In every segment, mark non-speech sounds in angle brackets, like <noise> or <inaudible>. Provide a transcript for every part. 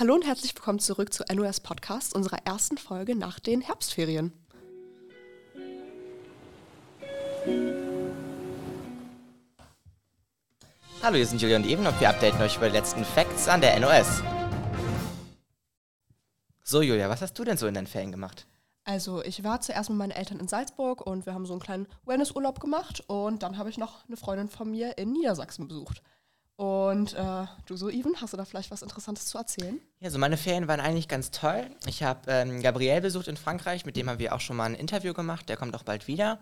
Hallo und herzlich willkommen zurück zu NOS Podcast, unserer ersten Folge nach den Herbstferien. Hallo, hier sind Julia und Even und wir updaten euch über die letzten Facts an der NOS. So, Julia, was hast du denn so in deinen Ferien gemacht? Also, ich war zuerst mit meinen Eltern in Salzburg und wir haben so einen kleinen Wellnessurlaub gemacht und dann habe ich noch eine Freundin von mir in Niedersachsen besucht. Und äh, du so, Even, hast du da vielleicht was Interessantes zu erzählen? Ja, so meine Ferien waren eigentlich ganz toll. Ich habe ähm, Gabriel besucht in Frankreich, mit dem haben wir auch schon mal ein Interview gemacht, der kommt auch bald wieder.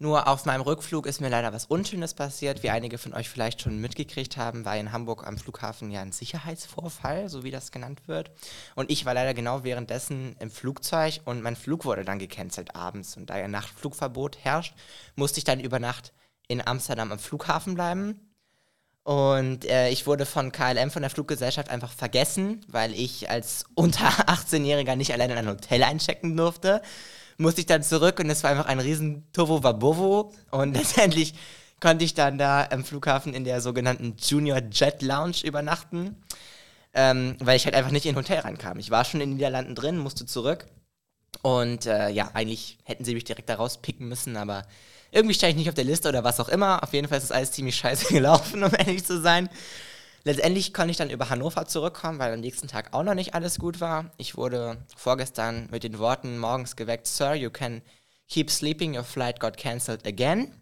Nur auf meinem Rückflug ist mir leider was Unschönes passiert. Wie einige von euch vielleicht schon mitgekriegt haben, war in Hamburg am Flughafen ja ein Sicherheitsvorfall, so wie das genannt wird. Und ich war leider genau währenddessen im Flugzeug und mein Flug wurde dann gecancelt abends. Und da ja Nachtflugverbot herrscht, musste ich dann über Nacht in Amsterdam am Flughafen bleiben. Und äh, ich wurde von KLM, von der Fluggesellschaft, einfach vergessen, weil ich als <laughs> unter 18-Jähriger nicht allein in ein Hotel einchecken durfte musste ich dann zurück und es war einfach ein riesen Tovo Wabovo. Und <laughs> letztendlich konnte ich dann da am Flughafen in der sogenannten Junior Jet Lounge übernachten, ähm, weil ich halt einfach nicht in ein Hotel reinkam. Ich war schon in den Niederlanden drin, musste zurück. Und äh, ja, eigentlich hätten sie mich direkt da rauspicken müssen, aber irgendwie stand ich nicht auf der Liste oder was auch immer. Auf jeden Fall ist das alles ziemlich scheiße <laughs> gelaufen, um ehrlich zu sein. Letztendlich konnte ich dann über Hannover zurückkommen, weil am nächsten Tag auch noch nicht alles gut war. Ich wurde vorgestern mit den Worten morgens geweckt, Sir, you can keep sleeping, your flight got cancelled again.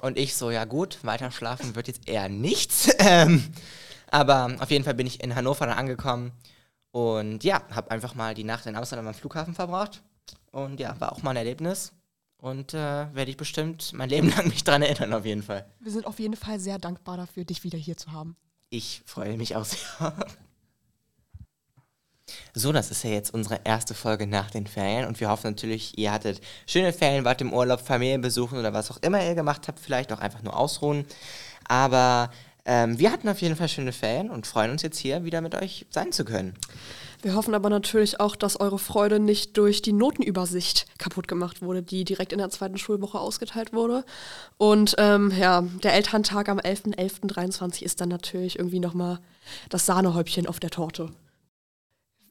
Und ich so, ja gut, weiter schlafen wird jetzt eher nichts. <laughs> Ähm, aber auf jeden Fall bin ich in Hannover dann angekommen und ja, habe einfach mal die Nacht in Amsterdam am Flughafen verbracht. Und ja, war auch mal ein Erlebnis. Und äh, werde ich bestimmt mein Leben lang mich dran erinnern, auf jeden Fall. Wir sind auf jeden Fall sehr dankbar dafür, dich wieder hier zu haben. Ich freue mich auch sehr. So, das ist ja jetzt unsere erste Folge nach den Ferien und wir hoffen natürlich, ihr hattet schöne Ferien, wart im Urlaub, Familie besuchen oder was auch immer ihr gemacht habt, vielleicht auch einfach nur ausruhen. Aber ähm, wir hatten auf jeden Fall schöne Ferien und freuen uns jetzt hier wieder mit euch sein zu können. Wir hoffen aber natürlich auch, dass eure Freude nicht durch die Notenübersicht kaputt gemacht wurde, die direkt in der zweiten Schulwoche ausgeteilt wurde. Und ähm, ja, der Elterntag am 11.11.23 ist dann natürlich irgendwie nochmal das Sahnehäubchen auf der Torte.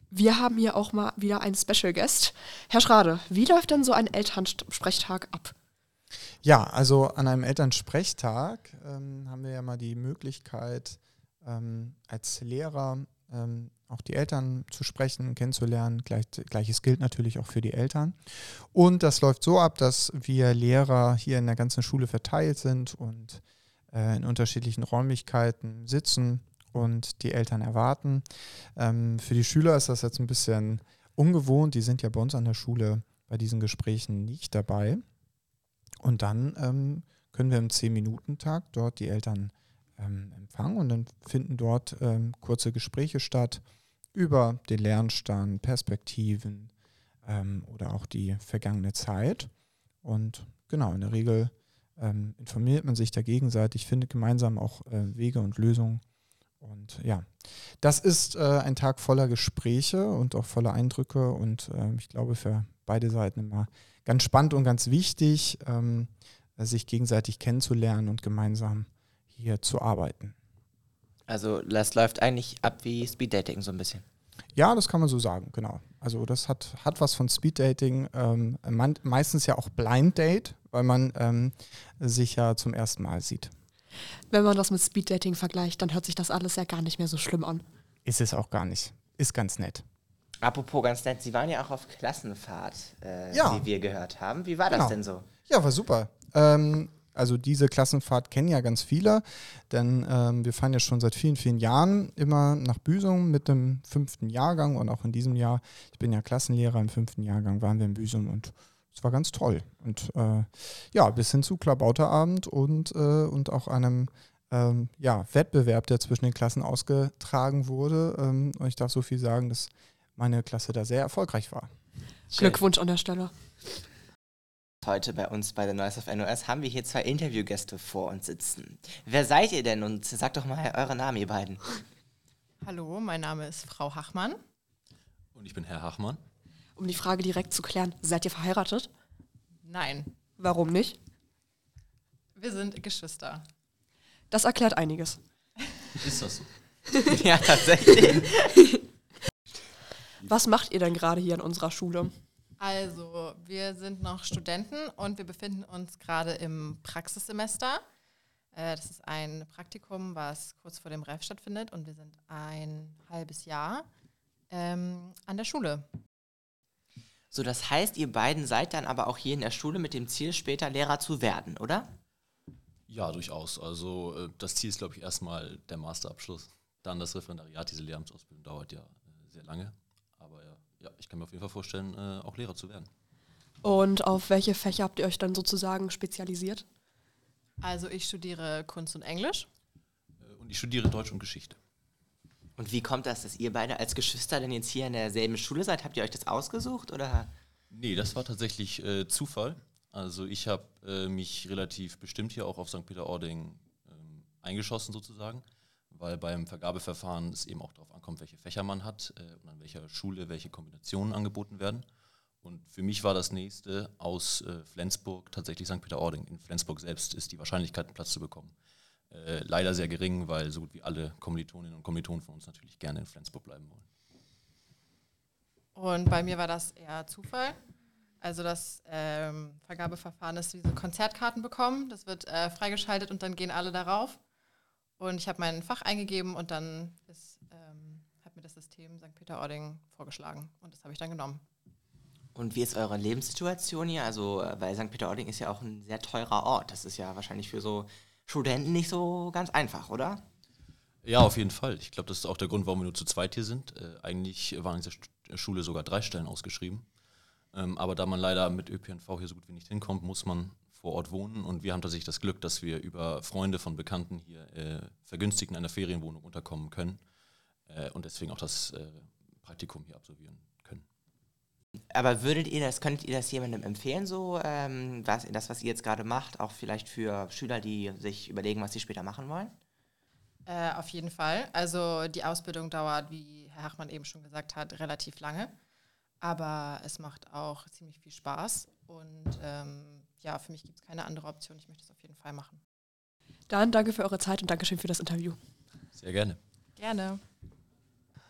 Wir haben hier auch mal wieder einen Special Guest. Herr Schrade, wie läuft denn so ein Elternsprechtag ab? Ja, also an einem Elternsprechtag ähm, haben wir ja mal die Möglichkeit, ähm, als Lehrer ähm, auch die Eltern zu sprechen, kennenzulernen. Gleich, Gleiches gilt natürlich auch für die Eltern. Und das läuft so ab, dass wir Lehrer hier in der ganzen Schule verteilt sind und äh, in unterschiedlichen Räumlichkeiten sitzen und die Eltern erwarten. Ähm, für die Schüler ist das jetzt ein bisschen ungewohnt. Die sind ja bei uns an der Schule bei diesen Gesprächen nicht dabei. Und dann ähm, können wir im 10-Minuten-Tag dort die Eltern ähm, empfangen und dann finden dort ähm, kurze Gespräche statt über den Lernstand, Perspektiven ähm, oder auch die vergangene Zeit. Und genau, in der Regel ähm, informiert man sich da gegenseitig, findet gemeinsam auch äh, Wege und Lösungen. Und ja, das ist äh, ein Tag voller Gespräche und auch voller Eindrücke und äh, ich glaube für beide Seiten immer ganz spannend und ganz wichtig, ähm, sich gegenseitig kennenzulernen und gemeinsam hier zu arbeiten. Also das läuft eigentlich ab wie Speeddating so ein bisschen. Ja, das kann man so sagen, genau. Also das hat, hat was von Speeddating, ähm, man, meistens ja auch Blind Date, weil man ähm, sich ja zum ersten Mal sieht. Wenn man das mit Speeddating vergleicht, dann hört sich das alles ja gar nicht mehr so schlimm an. Ist es auch gar nicht. Ist ganz nett. Apropos ganz nett, Sie waren ja auch auf Klassenfahrt, äh, ja. wie wir gehört haben. Wie war das genau. denn so? Ja, war super. Ähm, also diese Klassenfahrt kennen ja ganz viele, denn ähm, wir fahren ja schon seit vielen, vielen Jahren immer nach Büsum mit dem fünften Jahrgang und auch in diesem Jahr, ich bin ja Klassenlehrer im fünften Jahrgang, waren wir in Büsum und es war ganz toll. Und äh, ja, bis hin zu Klabauterabend und, äh, und auch einem ähm, ja, Wettbewerb, der zwischen den Klassen ausgetragen wurde. Ähm, und ich darf so viel sagen, dass meine Klasse da sehr erfolgreich war. Glückwunsch an der Stelle. Heute bei uns bei The Noise of NOS haben wir hier zwei Interviewgäste vor uns sitzen. Wer seid ihr denn und sagt doch mal eure Namen, ihr beiden. Hallo, mein Name ist Frau Hachmann. Und ich bin Herr Hachmann. Um die Frage direkt zu klären, seid ihr verheiratet? Nein. Warum nicht? Wir sind Geschwister. Das erklärt einiges. Ist das so? <laughs> ja, tatsächlich. Was macht ihr denn gerade hier in unserer Schule? Also, wir sind noch Studenten und wir befinden uns gerade im Praxissemester. Äh, das ist ein Praktikum, was kurz vor dem Ref stattfindet und wir sind ein halbes Jahr ähm, an der Schule. So, das heißt, ihr beiden seid dann aber auch hier in der Schule mit dem Ziel, später Lehrer zu werden, oder? Ja, durchaus. Also äh, das Ziel ist, glaube ich, erstmal der Masterabschluss. Dann das Referendariat, diese Lehramtsausbildung dauert ja äh, sehr lange. Ja, ich kann mir auf jeden Fall vorstellen, äh, auch Lehrer zu werden. Und auf welche Fächer habt ihr euch dann sozusagen spezialisiert? Also, ich studiere Kunst und Englisch. Äh, Und ich studiere Deutsch und Geschichte. Und wie kommt das, dass ihr beide als Geschwister denn jetzt hier in derselben Schule seid? Habt ihr euch das ausgesucht oder? Nee, das war tatsächlich äh, Zufall. Also ich habe äh, mich relativ bestimmt hier auch auf St. Peter-Ording ähm, eingeschossen sozusagen, weil beim Vergabeverfahren es eben auch darauf ankommt, welche Fächer man hat äh, und an welcher Schule welche Kombinationen angeboten werden. Und für mich war das nächste aus äh, Flensburg tatsächlich St. Peter-Ording. In Flensburg selbst ist die Wahrscheinlichkeit, einen Platz zu bekommen, äh, leider sehr gering, weil so gut wie alle Kommilitoninnen und Kommilitonen von uns natürlich gerne in Flensburg bleiben wollen. Und bei mir war das eher Zufall. Also das ähm, Vergabeverfahren ist wie so Konzertkarten bekommen. Das wird äh, freigeschaltet und dann gehen alle darauf. Und ich habe mein Fach eingegeben und dann ist, ähm, hat mir das System St. Peter-Ording vorgeschlagen. Und das habe ich dann genommen. Und wie ist eure Lebenssituation hier? Also, äh, weil St. Peter-Ording ist ja auch ein sehr teurer Ort. Das ist ja wahrscheinlich für so Studenten nicht so ganz einfach, oder? Ja, auf jeden Fall. Ich glaube, das ist auch der Grund, warum wir nur zu zweit hier sind. Äh, eigentlich waren in dieser St- Schule sogar drei Stellen ausgeschrieben. Ähm, aber da man leider mit ÖPNV hier so gut wie nicht hinkommt, muss man vor Ort wohnen. Und wir haben tatsächlich das Glück, dass wir über Freunde von Bekannten hier äh, vergünstigt in einer Ferienwohnung unterkommen können. Äh, und deswegen auch das äh, Praktikum hier absolvieren können. Aber würdet ihr das, könntet ihr das jemandem empfehlen, so, ähm, was, das, was ihr jetzt gerade macht, auch vielleicht für Schüler, die sich überlegen, was sie später machen wollen? Äh, auf jeden Fall. Also die Ausbildung dauert, wie Herr Hachmann eben schon gesagt hat, relativ lange. Aber es macht auch ziemlich viel Spaß. Und ähm, ja, für mich gibt es keine andere Option. Ich möchte es auf jeden Fall machen. Dann danke für eure Zeit und Dankeschön für das Interview. Sehr gerne. Gerne.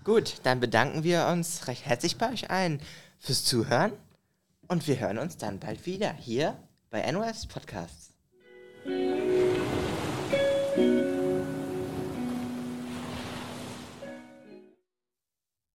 Gut, dann bedanken wir uns recht herzlich bei euch allen fürs Zuhören und wir hören uns dann bald wieder hier bei NOS Podcasts.